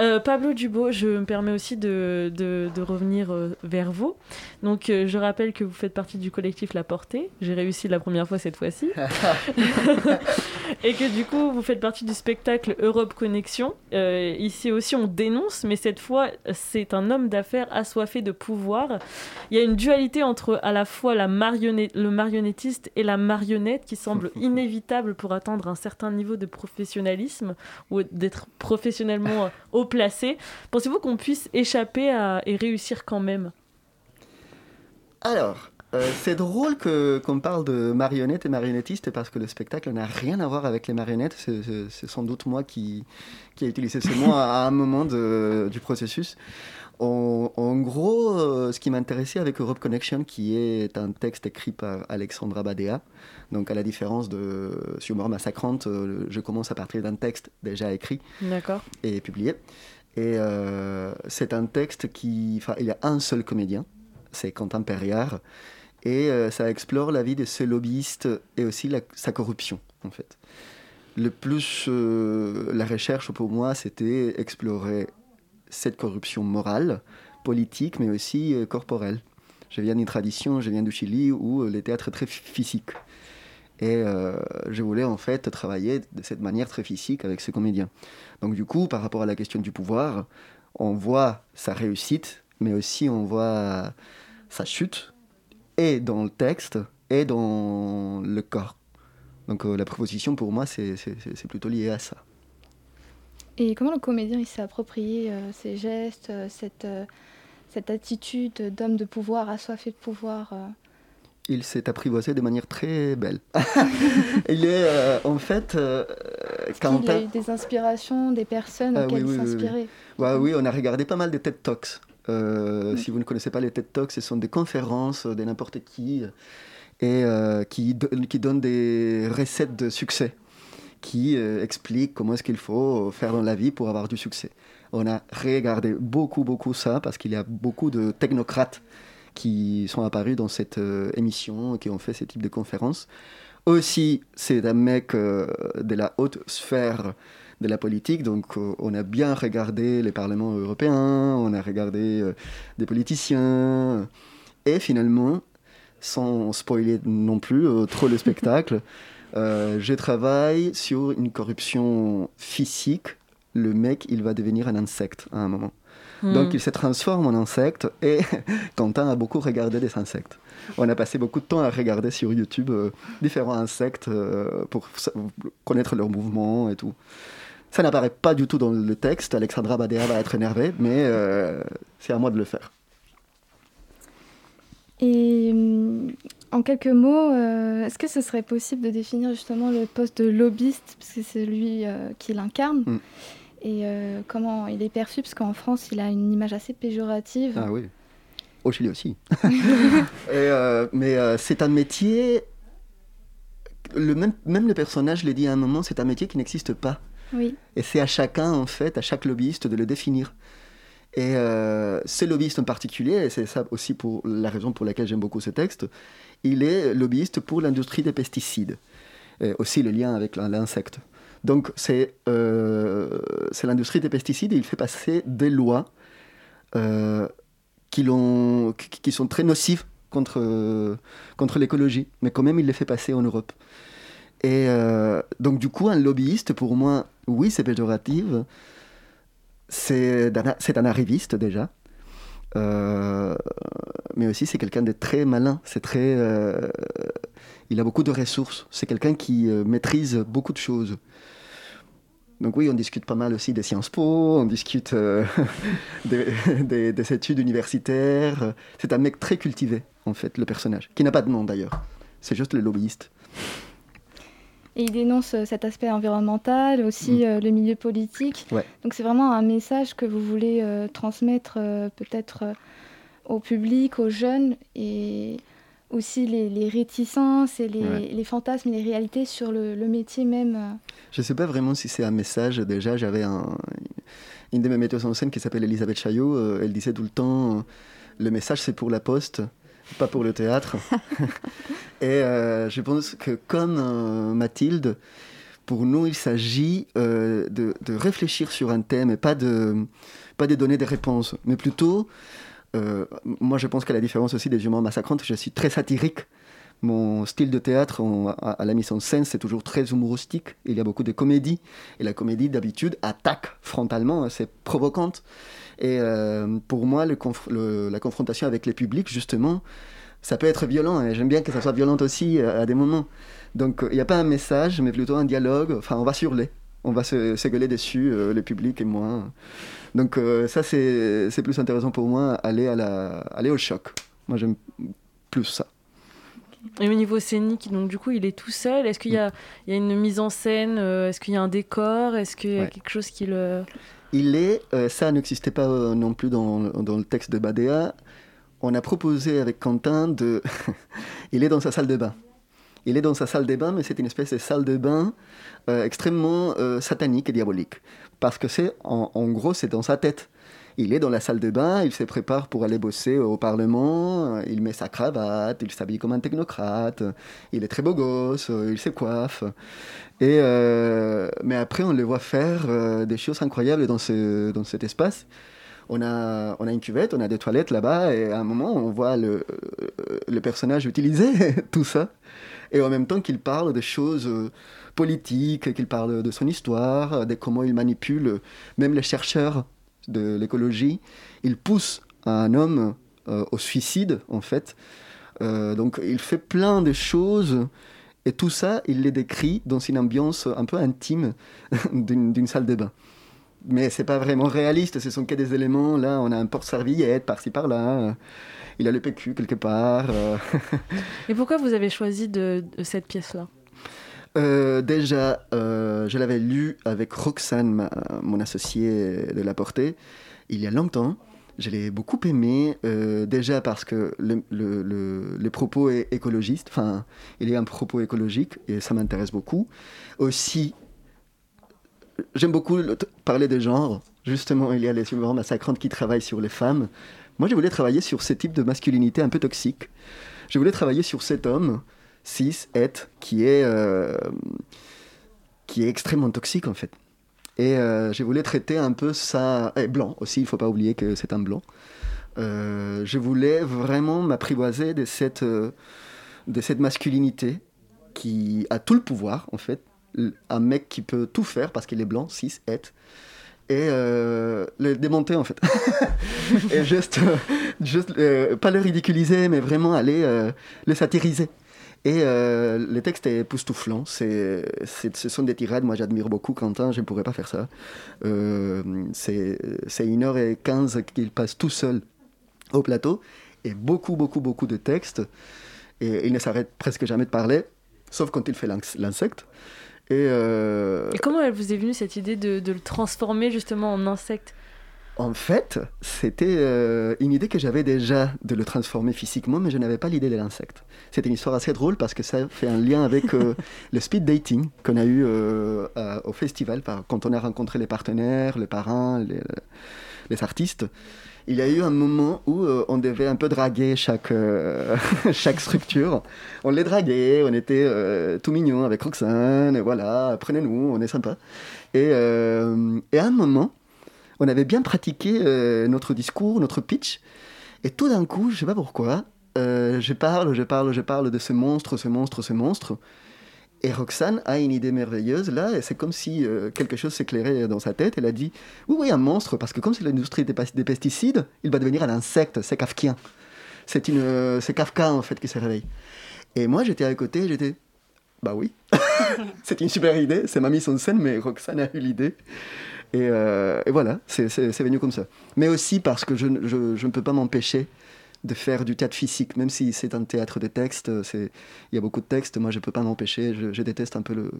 Euh, Pablo Dubo, je me permets aussi de, de- de revenir euh, vers vous. Donc, euh, je rappelle que vous faites partie du collectif La Portée. J'ai réussi la première fois cette fois-ci. [LAUGHS] [LAUGHS] Et que du coup, vous faites partie du spectacle Europe Connexion. Ici aussi, on dénonce, mais cette fois, c'est un homme d'affaires assoiffé de pouvoir. Il y a une dualité entre à la fois la marionnette, le marionnettiste et la marionnette qui semble [LAUGHS] inévitable pour atteindre un certain niveau de professionnalisme ou d'être professionnellement haut placé. Pensez-vous qu'on puisse échapper à, et réussir quand même? Alors, euh, c'est drôle que- qu'on parle de marionnettes et marionnettiste parce que le spectacle n'a rien à voir avec les marionnettes. C'est- sans doute moi qui, qui ai utilisé ce mot à un moment du processus. En, en gros, euh, ce qui m'intéressait avec Europe Connection, qui est un texte écrit par Alexandra Badea, donc à la différence de sur Mort Massacrante, euh, je commence à partir d'un texte déjà écrit et publié. Et euh, c'est un texte qui. Il y a un seul comédien, c'est Quentin Perriard. Et ça explore la vie de ce lobbyiste et aussi la- sa corruption, en fait. Le plus. la recherche pour moi, c'était explorer cette corruption morale, politique, mais aussi euh, corporelle. Je viens d'une tradition, je viens du Chili où euh, le théâtre est très physique. Et euh, je voulais en fait travailler de cette manière très physique avec ce comédien. Donc du coup, par rapport à la question du pouvoir, on voit sa réussite, mais aussi on voit sa chute, et dans le texte, et dans le corps. Donc euh, la proposition pour moi, c'est plutôt lié à ça. Et comment le comédien il s'est approprié euh, ces gestes, euh, cette, euh, cette attitude d'homme de pouvoir, assoiffé de pouvoir euh, Il s'est apprivoisé de manière très belle. [LAUGHS] il est euh, en fait... euh, Est-ce qu'il a eu des inspirations, des personnes Ah auxquelles oui, il oui, oui, oui. s'inspirait? Ouais, oui, on a regardé pas mal de TED Talks. Euh, Si vous ne connaissez pas les TED Talks, ce sont des conférences de n'importe qui euh, et euh, qui, do- qui donnent des recettes de succès, qui euh, expliquent comment est-ce qu'il faut faire dans la vie pour avoir du succès. On a regardé beaucoup, beaucoup ça parce qu'il y a beaucoup de technocrates qui sont apparus dans cette euh, émission, qui ont fait ce type de conférences. Aussi, c'est un mec euh, de la haute sphère de la politique, donc euh, on a bien regardé les parlements européens, on a regardé euh, des politiciens, et finalement, sans spoiler non plus euh, trop le [LAUGHS] spectacle, euh, je travaille sur une corruption physique. Le mec, il va devenir un insecte à un moment. Hmm. Donc il se transforme en insecte et [LAUGHS] Quentin a beaucoup regardé des insectes. On a passé beaucoup de temps à regarder sur YouTube euh, différents insectes euh, pour connaître leurs mouvements et tout. Ça n'apparaît pas du tout dans le texte, Alexandra Badea va être énervée, mais c'est à moi de le faire. Et hum, en quelques mots, euh, est-ce que ce serait possible de définir justement le poste de lobbyiste, parce que c'est lui euh, qui l'incarne, Mm. et euh, comment il est perçu, parce qu'en France, il a une image assez péjorative. Ah oui. Au Chili aussi. [LAUGHS] Et, euh, mais euh, c'est un métier. Le même, même le personnage le dit à un moment, c'est un métier qui n'existe pas. Oui. Et c'est à chacun, en fait, à chaque lobbyiste de le définir. Et euh, ce lobbyiste en particulier, et c'est ça aussi pour la raison pour laquelle j'aime beaucoup ce texte, il est lobbyiste pour l'industrie des pesticides. Et aussi le lien avec l'in- l'insecte. Donc c'est euh, l'industrie des pesticides et il fait passer des lois euh, qui- qui sont très nocives contre, contre l'écologie. Mais quand même, il les fait passer en Europe. Et euh, donc, du coup, un lobbyiste, pour moi, oui, c'est péjoratif. C'est un arriviste déjà. Euh, mais aussi c'est quelqu'un de très malin. C'est très, euh, il a beaucoup de ressources. C'est quelqu'un qui euh, maîtrise beaucoup de choses. Donc oui, on discute pas mal aussi des Sciences Po, on discute [LAUGHS] des études universitaires. C'est un mec très cultivé, en fait, le personnage, qui n'a pas de nom d'ailleurs. C'est juste le lobbyiste. Et il dénonce euh, cet aspect environnemental, aussi euh, le milieu politique. Ouais. Donc c'est vraiment un message que vous voulez euh, transmettre peut-être au public, aux jeunes, et aussi les, les réticences et les, Ouais. les fantasmes et les réalités sur le, le métier même. Je ne sais pas vraiment si c'est un message. Déjà, j'avais un- une de mes metteuses en scène qui s'appelle Elisabeth Chaillot. elle disait tout le temps le message, c'est pour la poste, pas pour le théâtre. [LAUGHS] Et euh, je pense que, comme euh, Mathilde, pour nous, il s'agit euh, de, de réfléchir sur un thème et pas de, pas de donner des réponses, mais plutôt. moi, je pense qu'à la différence aussi des Humans massacrantes, je suis très satirique. Mon style de théâtre à, la mise en scène, c'est toujours très humoristique. Il y a beaucoup de comédie. Et la comédie, d'habitude, attaque frontalement, hein, c'est provocante. Et euh, pour moi, la confrontation avec les publics, justement, ça peut être violent. Et j'aime bien que ça soit violent aussi euh, à des moments. Donc, euh, il n'y a pas un message, mais plutôt un dialogue. Enfin, on va surler. On va se, dessus, euh, le public et moi. Donc, ça, c'est plus intéressant pour moi, aller, aller au choc. Moi, j'aime plus ça. Et au niveau scénique, donc du coup, il est tout seul. Est-ce qu'il y, a- il y a une mise en scène euh, Est-ce qu'il y a un décor Est-ce qu'il y a Ouais. quelque chose qui le... Il est, euh, ça n'existait pas euh, non plus dans, dans le texte de Badea. On a proposé avec Quentin de. [LAUGHS] il est dans sa salle de bain. Il est dans sa salle de bain, mais c'est une espèce de salle de bain euh, extrêmement satanique et diabolique. Parce que c'est, en, en gros, c'est dans sa tête. Il est dans la salle de bain, il se prépare pour aller bosser au Parlement, il met sa cravate, il s'habille comme un technocrate, il est très beau gosse, il se coiffe. Et, euh, mais après, on le voit faire euh, des choses incroyables dans, ce, dans cet espace. On a, on a une cuvette, on a des toilettes là-bas, et à un moment, on voit le, euh, le personnage utiliser [LAUGHS] tout ça. Et en même temps qu'il parle de choses politiques, qu'il parle de son histoire, de comment il manipule même les chercheurs de l'écologie. Il pousse un homme euh, au suicide, en fait. Euh, donc il fait plein de choses. Et tout ça, il les décrit dans une ambiance un peu intime [LAUGHS] d'une salle de bain. Mais c'est pas vraiment réaliste, ce sont que des éléments. Là, on a un porte-serviette par-ci par-là. Il a le PQ quelque part. euh. Et pourquoi vous avez choisi de cette pièce-là? Euh, déjà, euh, je l'avais lu avec Roxane, mon associé de la portée, il y a longtemps. Je l'ai beaucoup aimé, euh, déjà parce que le, propos est écologiste, enfin, il y a un propos écologique et ça m'intéresse beaucoup. Aussi, j'aime beaucoup le- parler de genre. Justement, il y a les souvent massacrantes qui travaillent sur les femmes. Moi, je voulais travailler sur ce type de masculinité un peu toxique. Je voulais travailler sur cet homme, cis, het, qui est, euh, qui est extrêmement toxique en fait. Et euh, je voulais traiter un peu ça. Et blanc aussi, il ne faut pas oublier que c'est un blanc. Euh, je voulais vraiment m'apprivoiser de cette, de cette masculinité qui a tout le pouvoir en fait. Un mec qui peut tout faire parce qu'il est blanc, cis, het. Et euh, le démonter en fait. [LAUGHS] et juste, juste pas le ridiculiser, mais vraiment aller le satiriser. Et euh, le texte est époustouflant. C'est, ce sont des tirades. Moi, j'admire beaucoup Quentin. Je ne pourrais pas faire ça. Euh, c'est, c'est une heure et quinze qu'il passe tout seul au plateau. Et beaucoup, beaucoup, beaucoup de textes. Et il ne s'arrête presque jamais de parler, sauf quand il fait l'ins- l'insecte. Et, euh, Et comment elle vous est venue cette idée de le transformer justement en insecte? En fait, c'était euh, une idée que j'avais déjà de le transformer physiquement, mais je n'avais pas l'idée de l'insecte. C'était une histoire assez drôle parce que ça fait un lien avec euh, [LAUGHS] le speed dating qu'on a eu euh, à- au festival, par- quand on a rencontré les partenaires, les parrains, les, les artistes. Il y a eu un moment où euh, on devait un peu draguer chaque, euh, [LAUGHS] chaque structure. On les draguait, on était euh, tout mignons avec Roxane, et voilà, prenez-nous, on est sympa. Et, et à un moment, on avait bien pratiqué euh, notre discours, notre pitch, et tout d'un coup, je sais pas pourquoi, euh, je parle, je parle, je parle de ce monstre, ce monstre, ce monstre, et Roxane a une idée merveilleuse là, et c'est comme si euh, quelque chose s'éclairait dans sa tête. Elle a dit Oui, oui, un monstre, parce que comme c'est l'industrie des, des pesticides, il va devenir un insecte, c'est kafkien. C'est euh, Kafka en fait qui se réveille. Et moi, j'étais à côté, j'étais, bah oui, [LAUGHS] c'est une super idée. C'est ma mise en scène, mais Roxane a eu l'idée. Et, euh, et voilà, c'est venu comme ça. Mais aussi parce que je, ne- peux pas m'empêcher de faire du théâtre physique, même si c'est un théâtre de texte, il y a beaucoup de textes, moi je ne peux pas m'empêcher, je, déteste un peu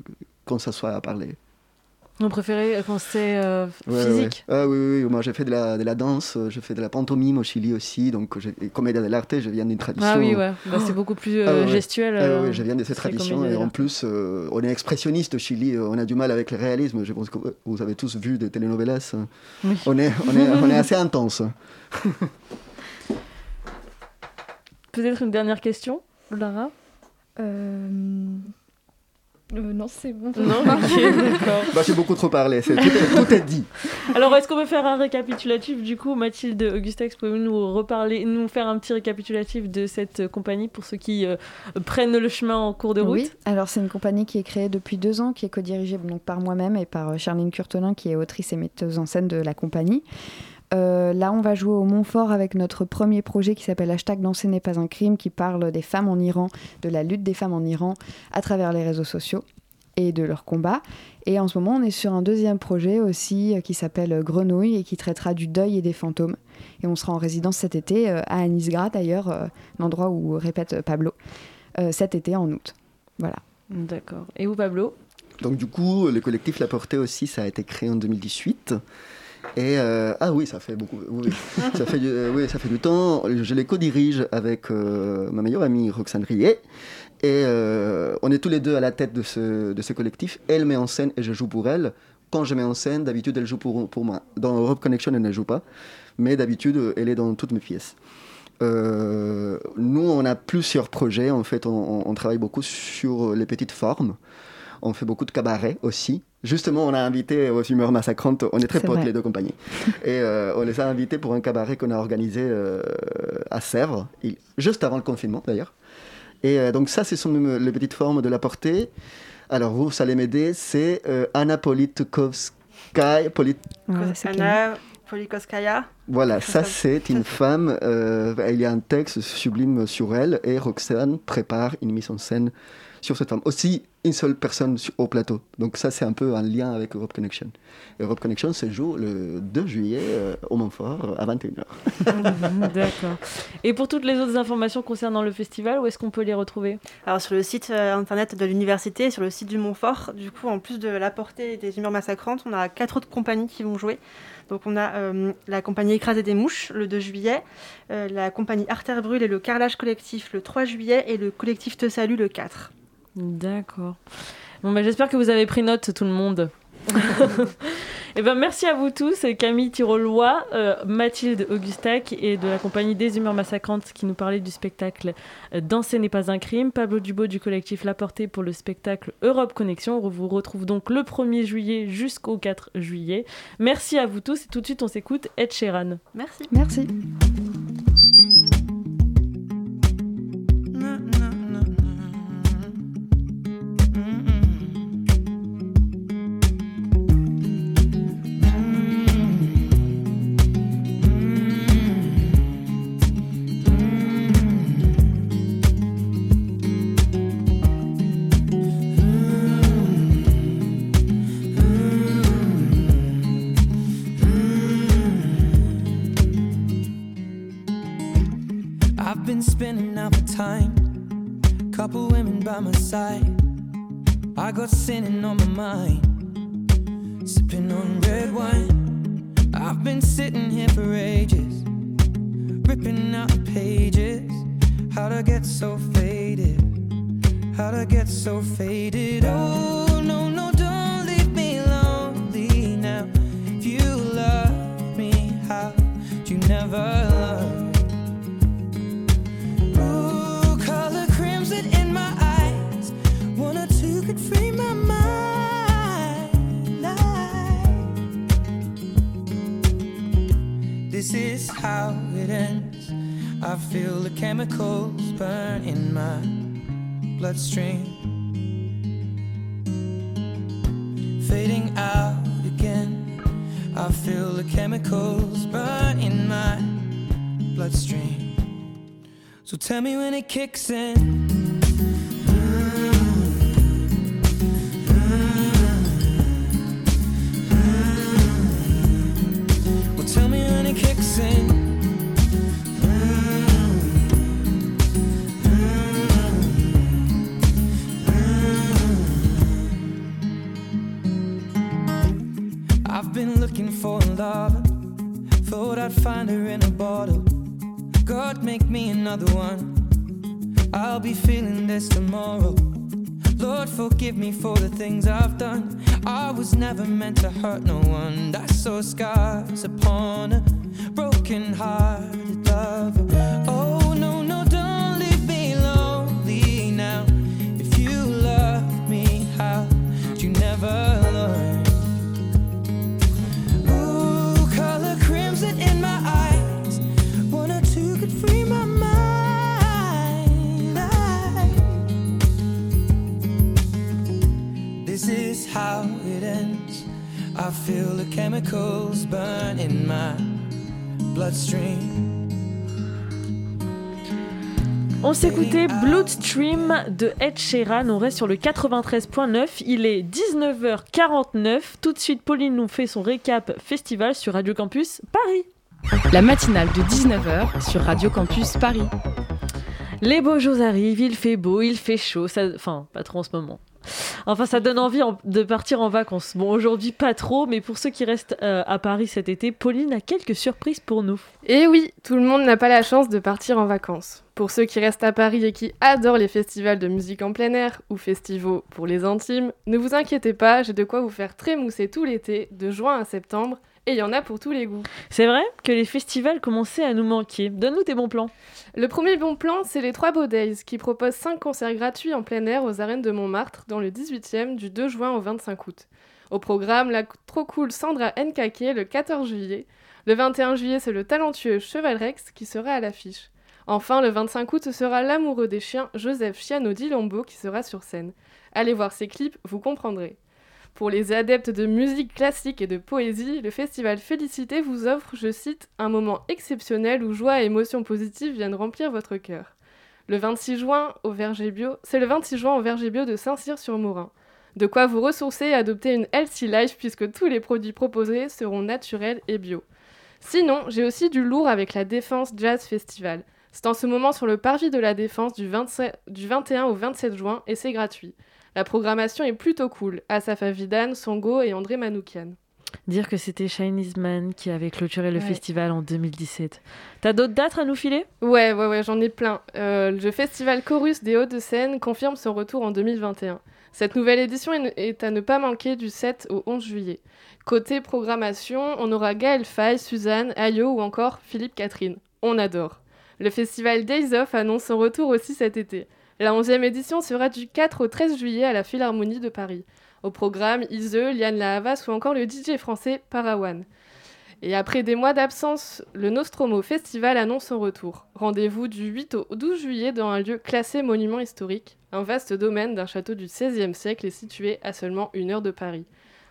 quand ça soit à parler. Vous préférez quand c'est euh, Ouais, physique ouais. Ah oui, oui, oui, moi j'ai fait de la, de la danse, euh, je fais de la pantomime au Chili aussi, donc j'ai- et comédia dell'arte, je viens d'une tradition. Ah oui, ouais. Bah, c'est beaucoup plus, euh, Ah gestuel, Ah euh, ouais, je viens de cette tradition et en plus, euh, on est expressionniste au Chili, euh, on a du mal avec le réalisme, je pense que vous avez tous vu des telenovelas. euh, Oui. On, est, on, est, on est assez intense. [LAUGHS] Peut-être une dernière question, Lara? Euh... non, c'est bon. Non, ok, d'accord. Bah, j'ai beaucoup trop parlé, c'est- tout, est, tout est dit. Alors, est-ce qu'on peut faire un récapitulatif du coup, Mathilde, Augustex, pouvez-vous nous reparler, nous faire un petit récapitulatif de cette euh, compagnie pour ceux qui euh, prennent le chemin en cours de route? Oui, alors c'est une compagnie qui est créée depuis deux ans, qui est co-dirigée donc, par moi-même et par euh, Charline Curtonin, qui est autrice et metteuse en scène de la compagnie. Euh, là, on va jouer au Montfort avec notre premier projet qui s'appelle Hashtag Danser n'est pas un crime, qui parle des femmes en Iran, de la lutte des femmes en Iran à travers les réseaux sociaux et de leur combat. Et en ce moment, on est sur un deuxième projet aussi euh, qui s'appelle Grenouille et qui traitera du deuil et des fantômes. Et on sera en résidence cet été euh, à Anisgra, d'ailleurs, l'endroit où répète Pablo, cet été en août. Voilà. D'accord. Et vous, Pablo? Donc du coup, le collectif La Portée aussi, ça a été créé en 2018. Et euh, ah oui, ça fait beaucoup. Oui, ça fait du, euh, oui, ça fait du temps. Je les co-dirige avec euh, ma meilleure amie Roxane Riet. Et on est tous les deux à la tête de ce, collectif. Elle met en scène et je joue pour elle. Quand je mets en scène, d'habitude, elle joue pour, moi. Dans Europe Connection, elle ne joue pas. Mais d'habitude, elle est dans toutes mes pièces. Nous, on a plusieurs projets. En fait, on travaille beaucoup sur les petites formes. On fait beaucoup de cabarets aussi. Justement, on a invité aux humeurs massacrantes, on est très C'est potes vrai. les deux compagnies. [LAUGHS] Et euh, on les a invités pour un cabaret qu'on a organisé euh, à Sèvres, il- juste avant le confinement d'ailleurs. Et euh, donc ça, ce sont les petites formes de la portée. Alors vous, ça allez m'aider, c'est euh, Anna Politkovskaya. Polit- Anna. Voilà, ça c'est une femme, euh, il y a un texte sublime sur elle et Roxane prépare une mise en scène sur cette femme. Aussi une seule personne au plateau. Donc ça c'est un peu un lien avec Europe Connection. Europe Connection se joue le 2 juillet euh, au Montfort à 21h. [LAUGHS] D'accord. Et pour toutes les autres informations concernant le festival, où est-ce qu'on peut les retrouver? Alors sur le site euh, internet de l'université, sur le site du Montfort, du coup en plus de la portée des humeurs massacrantes, on a quatre autres compagnies qui vont jouer. Donc on a euh, la compagnie Écraser des mouches le 2 juillet, euh, la compagnie Artère Brûle et le Carrelage Collectif le 3 juillet et le collectif Te Salue le 4. D'accord. Bon, bah, j'espère que vous avez pris note, tout le monde. [LAUGHS] Et ben, merci à vous tous, Camille Tirolois, euh, Mathilde Augustac et de la compagnie des Humeurs Massacrantes qui nous parlait du spectacle euh, Danser n'est pas un crime, Pablo Dubo du collectif La Portée pour le spectacle Europe Connexion. On vous retrouve donc le 1er juillet jusqu'au 4 juillet. Merci à vous tous et tout de suite on s'écoute Ed Sheeran. Merci. Merci. Side. I got sinning on my mind, I feel the chemicals burn in my bloodstream. Fading out again. I feel the chemicals burn in my bloodstream. So tell me when it kicks in. Tomorrow. Lord, forgive me for the things I've done. I was never meant to hurt no one. I saw scars upon a broken hearted lover. Oh, I feel the chemicals burn in my bloodstream. On s'écoutait Bloodstream de Ed Sheeran. On reste sur le 93.9. Il est 19h49. Tout de suite, Pauline nous fait son récap festival sur Radio Campus Paris. La matinale de 19h sur Radio Campus Paris. Les beaux jours arrivent, il fait beau, il fait chaud, ça... enfin pas trop en ce moment. Enfin ça donne envie en- de partir en vacances. Bon aujourd'hui pas trop, mais pour ceux qui restent euh, à Paris cet été, Pauline a quelques surprises pour nous. Et oui, tout le monde n'a pas la chance de partir en vacances. Pour ceux qui restent à Paris et qui adorent les festivals de musique en plein air ou festivals pour les intimes, ne vous inquiétez pas, j'ai de quoi vous faire trémousser tout l'été, de juin à septembre, et il y en a pour tous les goûts. C'est vrai que les festivals commençaient à nous manquer. Donne-nous tes bons plans. Le premier bon plan, c'est les Trois Beaux Days, qui proposent 5 concerts gratuits en plein air aux arènes de Montmartre dans le 18e du 2 juin au 25 août. Au programme, la trop cool Sandra Nkake le 14 juillet. Le 21 juillet, c'est le talentueux Cheval Rex qui sera à l'affiche. Enfin, le 25 août, ce sera l'amoureux des chiens Joseph Chiano Dilombo qui sera sur scène. Allez voir ses clips, vous comprendrez. Pour les adeptes de musique classique et de poésie, le festival Félicité vous offre, je cite, un moment exceptionnel où joie et émotions positives viennent remplir votre cœur. Le 26 juin au Verger Bio, c'est le 26 juin au Verger Bio de Saint-Cyr-sur-Morin. De quoi vous ressourcer et adopter une healthy life puisque tous les produits proposés seront naturels et bio. Sinon, j'ai aussi du lourd avec la Défense Jazz Festival. C'est en ce moment sur le parvis de la Défense du, 27 du 21 au 27 juin et c'est gratuit. La programmation est plutôt cool. Asaf Avidan, Songo et André Manoukian. Dire que c'était Chinese Man qui avait clôturé le Ouais. festival en 2017. T'as d'autres dates à nous filer? Ouais, ouais, ouais, j'en ai plein. Euh, le festival Chorus des Hauts-de-Seine confirme son retour en 2021. Cette nouvelle édition est à ne pas manquer du 7 au 11 juillet. Côté programmation, on aura Gaël Faye, Suzanne, Ayo ou encore Philippe Catherine. On adore. Le festival Days Off annonce son retour aussi cet été. La 11e édition sera du 4 au 13 juillet à la Philharmonie de Paris. Au programme, Ise, Liane Lahavas ou encore le DJ français Parawan. Et après des mois d'absence, le Nostromo Festival annonce son retour. Rendez-vous du 8 au 12 juillet dans un lieu classé monument historique. Un vaste domaine d'un château du XVIe siècle est situé à seulement une heure de Paris.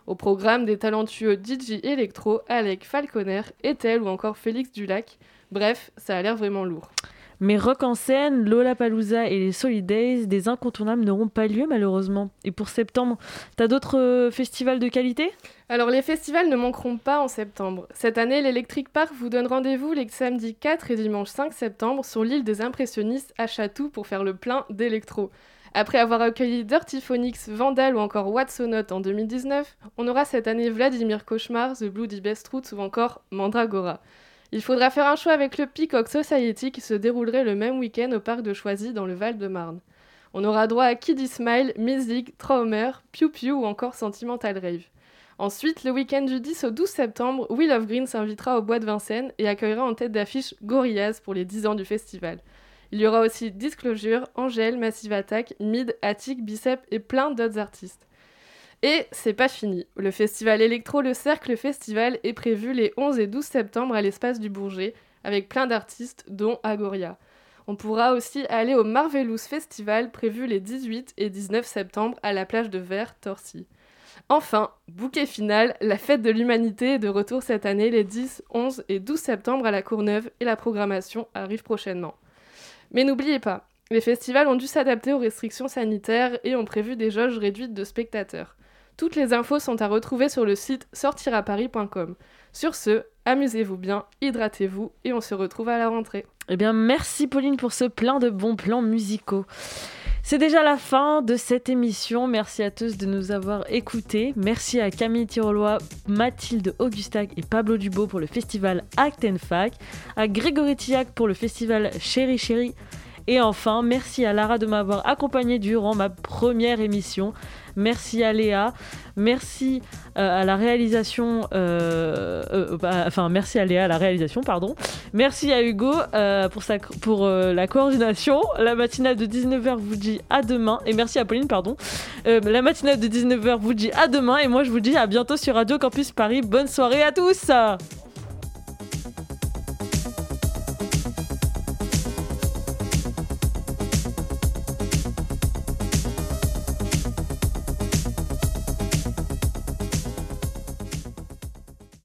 Au programme des talentueux DJ Electro, Alec Falconer, Ethel ou encore Félix Dulac. Bref, ça a l'air vraiment lourd. Mais Rock en scène, Lollapalooza et les Solidays, des incontournables n'auront pas lieu malheureusement. Et pour septembre, t'as d'autres euh, festivals de qualité? Alors les festivals ne manqueront pas en septembre. Cette année, l'Electric Park vous donne rendez-vous les samedis 4 et dimanche 5 septembre sur l'île des impressionnistes à Chatou pour faire le plein d'électro. Après avoir accueilli Dirty Phonics, Vandal ou encore Watsonaut en 2019, on aura cette année Vladimir Cauchemar, The Bloody Best Roots ou encore Mandragora. Il faudra faire un choix avec le Peacock Society qui se déroulerait le même week-end au parc de Choisy dans le Val-de-Marne. On aura droit à Kiddy Smile, Music, Traumer, Pew Pew ou encore Sentimental Rave. Ensuite, le week-end du 10 au 12 septembre, Will of Green s'invitera au Bois de Vincennes et accueillera en tête d'affiche Gorillaz pour les 10 ans du festival. Il y aura aussi Disclosure, Angèle, Massive Attack, Mid, Attic, Bicep et plein d'autres artistes. Et c'est pas fini. Le festival électro Le Cercle Festival est prévu les 11 et 12 septembre à l'espace du Bourget, avec plein d'artistes, dont Agoria. On pourra aussi aller au Marvelous Festival prévu les 18 et 19 septembre à la plage de Verre, Torcy. Enfin, bouquet final, la fête de l'humanité est de retour cette année les 10, 11 et 12 septembre à la Courneuve et la programmation arrive prochainement. Mais n'oubliez pas, les festivals ont dû s'adapter aux restrictions sanitaires et ont prévu des jauges réduites de spectateurs. Toutes les infos sont à retrouver sur le site sortiraparis.com. Sur ce, amusez-vous bien, hydratez-vous et on se retrouve à la rentrée. Eh bien, merci Pauline pour ce plein de bons plans musicaux. C'est déjà la fin de cette émission. Merci à tous de nous avoir écoutés. Merci à Camille Tirolois, Mathilde Augustac et Pablo Dubo pour le festival Act Fac, à Grégory Tillac pour le festival Chéri Chéri. Et enfin, merci à Lara de m'avoir accompagné durant ma première émission. Merci à Léa. Merci euh, à la réalisation. euh, euh, bah, enfin, merci à Léa à la réalisation, pardon. Merci à Hugo pour, la coordination. La matinale de 19h vous dit à demain. Et merci à Pauline, pardon. La matinale de 19h vous dit à demain. Et moi, je vous dis à bientôt sur Radio Campus Paris. Bonne soirée à tous!